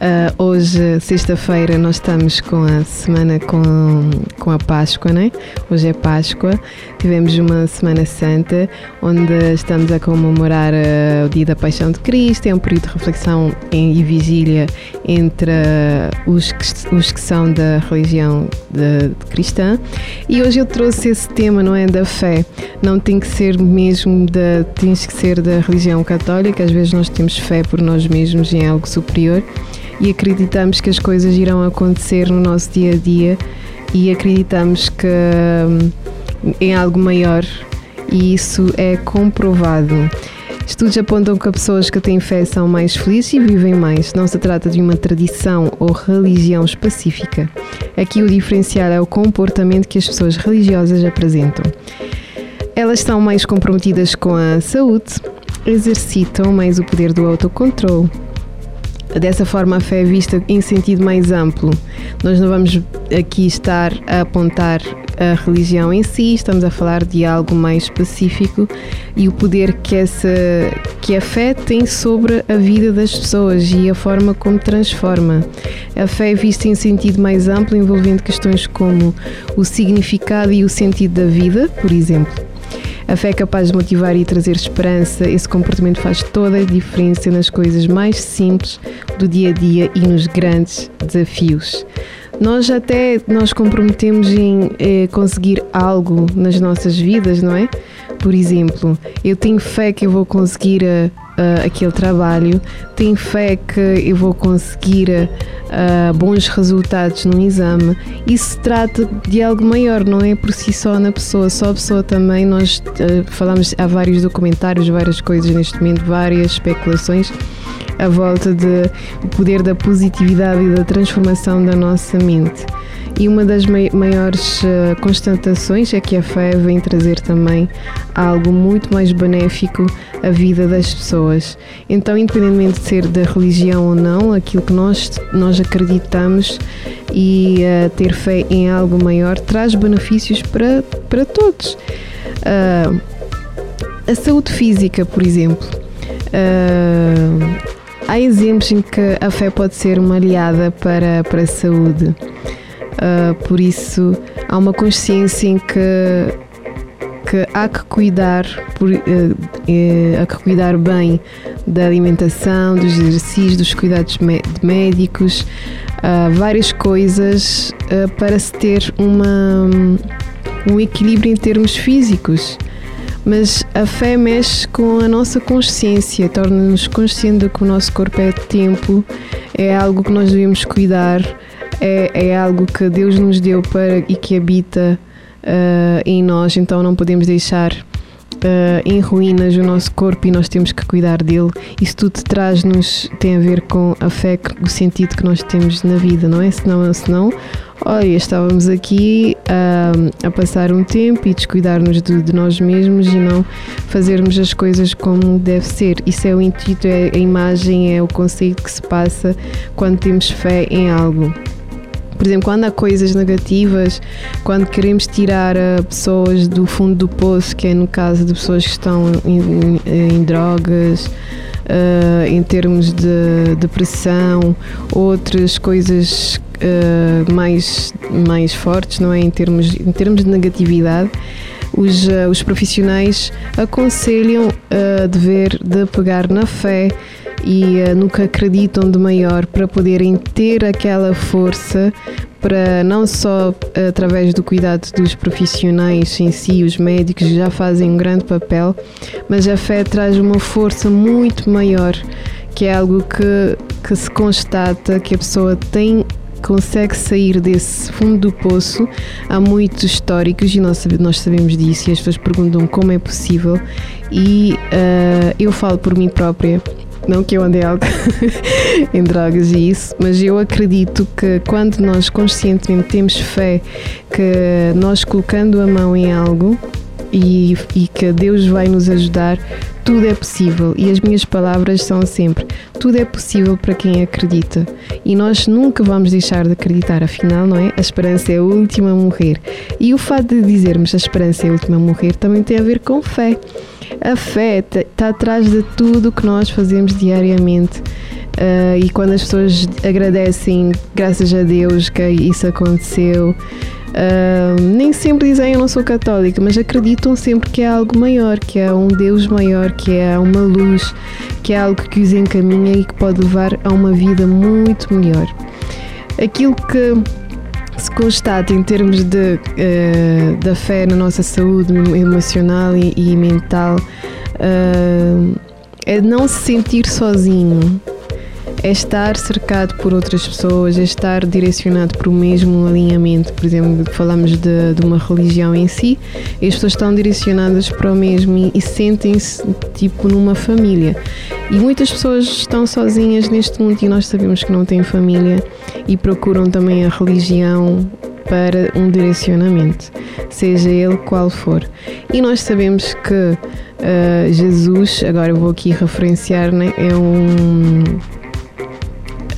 Uh, hoje, sexta-feira, nós estamos com a semana com, com a Páscoa, né? Hoje é Páscoa. Tivemos uma Semana Santa onde estamos a comemorar uh, o Dia da Paixão de Cristo. É um período de reflexão e vigília entre uh, os, que, os que são da religião de, de cristã. E hoje eu trouxe esse tema, não é? Da fé. Não tem que ser mesmo da. tens que ser da religião católica. Às vezes nós temos fé por nós mesmos em algo superior e acreditamos que as coisas irão acontecer no nosso dia a dia e acreditamos que hum, em algo maior e isso é comprovado. Estudos apontam que as pessoas que têm fé são mais felizes e vivem mais. Não se trata de uma tradição ou religião específica. Aqui o diferencial é o comportamento que as pessoas religiosas apresentam. Elas estão mais comprometidas com a saúde, exercitam mais o poder do autocontrole, Dessa forma, a fé é vista em sentido mais amplo. Nós não vamos aqui estar a apontar a religião em si, estamos a falar de algo mais específico e o poder que, essa, que a fé tem sobre a vida das pessoas e a forma como transforma. A fé é vista em sentido mais amplo, envolvendo questões como o significado e o sentido da vida, por exemplo. A fé é capaz de motivar e trazer esperança. Esse comportamento faz toda a diferença nas coisas mais simples do dia a dia e nos grandes desafios. Nós até nos comprometemos em eh, conseguir algo nas nossas vidas, não é? Por exemplo, eu tenho fé que eu vou conseguir uh, uh, aquele trabalho, tenho fé que eu vou conseguir uh, bons resultados no exame. Isso se trata de algo maior, não é por si só na pessoa, só a pessoa também. Nós falamos, há vários documentários, várias coisas neste momento, várias especulações à volta do poder da positividade e da transformação da nossa mente. E uma das maiores uh, constatações é que a fé vem trazer também algo muito mais benéfico à vida das pessoas. Então, independentemente de ser da religião ou não, aquilo que nós, nós acreditamos e uh, ter fé em algo maior traz benefícios para, para todos. Uh, a saúde física, por exemplo. há exemplos em que a fé pode ser uma aliada para, para a saúde. Uh, por isso, há uma consciência em que, que há que cuidar, por, uh, uh, há que cuidar bem da alimentação, dos exercícios, dos cuidados médicos, várias coisas para se ter uma, um equilíbrio em termos físicos. Mas a fé mexe com a nossa consciência, torna-nos conscientes de que o nosso corpo é tempo, é algo que nós devemos cuidar, é, é algo que Deus nos deu para e que habita uh, em nós, então não podemos deixar uh, em ruínas o nosso corpo e nós temos que cuidar dele. Isso tudo traz-nos, tem a ver com a fé, o sentido que nós temos na vida, não é? Senão, senão olha, estávamos aqui uh, a passar um tempo e descuidar-nos de, de, nós mesmos e não fazermos as coisas como deve ser. Isso é o intuito, é a imagem, é o conceito que se passa quando temos fé em algo. Por exemplo, quando há coisas negativas, quando queremos tirar uh, pessoas do fundo do poço, que é no caso de pessoas que estão em, em, em drogas, uh, em termos de depressão, outras coisas uh, mais, mais fortes, não é? Em termos, em termos de negatividade. Os, os profissionais aconselham a dever de pegar na fé, e uh, acreditam de maior para poderem ter aquela força para não só através do cuidado dos profissionais em si, os médicos já fazem um grande papel, mas a fé traz uma força muito maior, que é algo que, que se constata que a pessoa tem consegue sair desse fundo do poço. Há muitos históricos e nós, nós sabemos disso e as pessoas perguntam como é possível e uh, eu falo por mim própria não que eu ande algo em drogas e isso, mas eu acredito que quando nós conscientemente temos fé que nós colocando a mão em algo e, e que Deus vai nos ajudar, tudo é possível. E as minhas palavras são sempre: tudo é possível para quem acredita. E nós nunca vamos deixar de acreditar, afinal, não é? A esperança é a última a morrer. E o fato de dizermos a esperança é a última a morrer também tem a ver com fé. A fé está atrás de tudo que nós fazemos diariamente. Uh, e quando as pessoas agradecem, graças a Deus que isso aconteceu, Uh, nem sempre dizem eu não sou católica, mas acreditam sempre que é algo maior, que é um Deus maior, que é uma luz, que é algo que os encaminha e que pode levar a uma vida muito melhor. Aquilo que se constata em termos de, uh, da fé na nossa saúde emocional e, e mental uh, é não se sentir sozinho é estar cercado por outras pessoas, é estar direcionado para o mesmo alinhamento. Por exemplo, falamos de, de uma religião em si, e as pessoas estão direcionadas para o mesmo e, e sentem-se tipo numa família. E muitas pessoas estão sozinhas neste mundo e nós sabemos que não têm família e procuram também a religião para um direcionamento, seja ele qual for. E nós sabemos que uh, Jesus, agora vou aqui referenciar, né, é um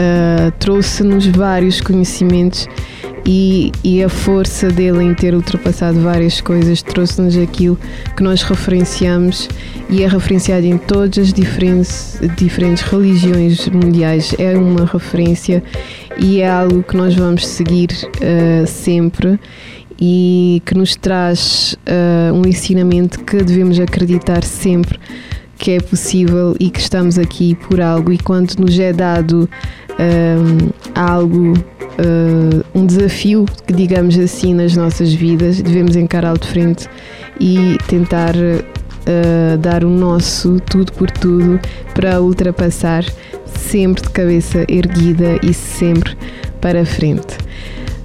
uh, trouxe-nos vários conhecimentos e, e, a força dele em ter ultrapassado várias coisas trouxe-nos aquilo que nós referenciamos e é referenciado em todas as diferentes, diferentes religiões mundiais. É uma referência e é algo que nós vamos seguir uh, sempre e que nos traz uh, um ensinamento que devemos acreditar sempre que é possível e que estamos aqui por algo e quando nos é dado um, algo, uh, um desafio, que digamos assim, nas nossas vidas, devemos encará-lo de frente e tentar uh, dar o nosso tudo por tudo para ultrapassar, sempre de cabeça erguida e sempre para frente.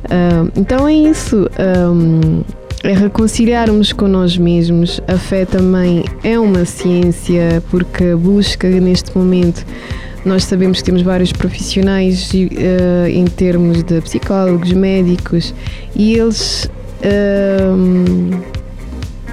Uh, então é isso. Um, é reconciliarmos com nós mesmos. A fé também é uma ciência porque busca neste momento. Nós sabemos que temos vários profissionais uh, em termos de psicólogos, médicos e eles uh,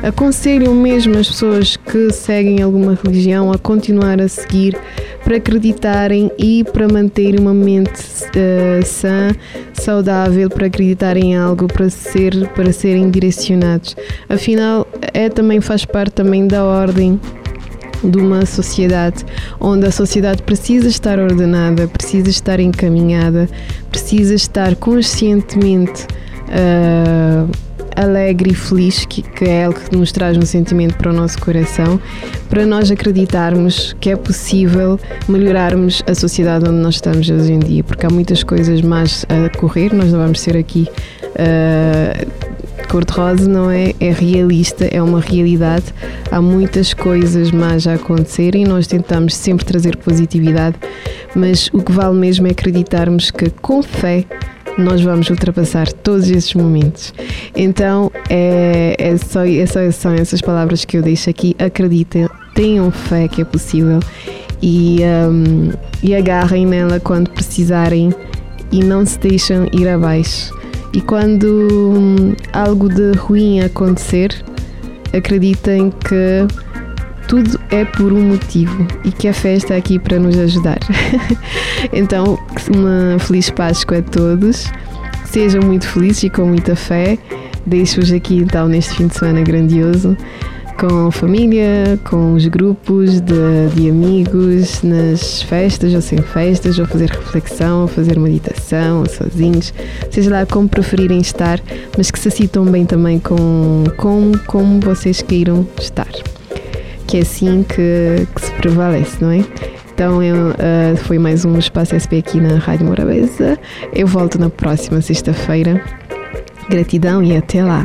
aconselham mesmo as pessoas que seguem alguma religião a continuar a seguir para acreditarem e para manter uma mente uh, sã, saudável, para acreditar em algo, para ser, para serem direcionados. Afinal, é também faz parte também da ordem de uma sociedade onde a sociedade precisa estar ordenada, precisa estar encaminhada, precisa estar conscientemente uh, alegre e feliz, que, que é algo que nos traz um sentimento para o nosso coração, para nós acreditarmos que é possível melhorarmos a sociedade onde nós estamos hoje em dia, porque há muitas coisas mais a correr, nós não vamos ser aqui. Uh, cor-de-rosa não é, é realista, é uma realidade. Há muitas coisas mais a acontecer e nós tentamos sempre trazer positividade, mas o que vale mesmo é acreditarmos que com fé nós vamos ultrapassar todos esses momentos. Então, é, é só, é só, são essas palavras que eu deixo aqui. Acreditem, tenham fé que é possível e, um, e agarrem nela quando precisarem e não se deixem ir abaixo. E quando hum, algo de ruim acontecer, acreditem que tudo é por um motivo e que a fé está aqui para nos ajudar. então, uma feliz Páscoa a todos. Sejam muito felizes e com muita fé. Deixo-vos aqui então neste fim de semana grandioso com família, com os grupos de, de, amigos, nas festas ou sem festas, ou fazer reflexão, ou fazer meditação, ou sozinhos, seja lá como preferirem estar, mas que se sintam bem também com, com como vocês queiram estar que é assim que, que se prevalece, não é? Então eu, uh, foi mais um Espaço SP aqui na Rádio Morabeza. Eu volto na próxima sexta-feira. Gratidão e até lá.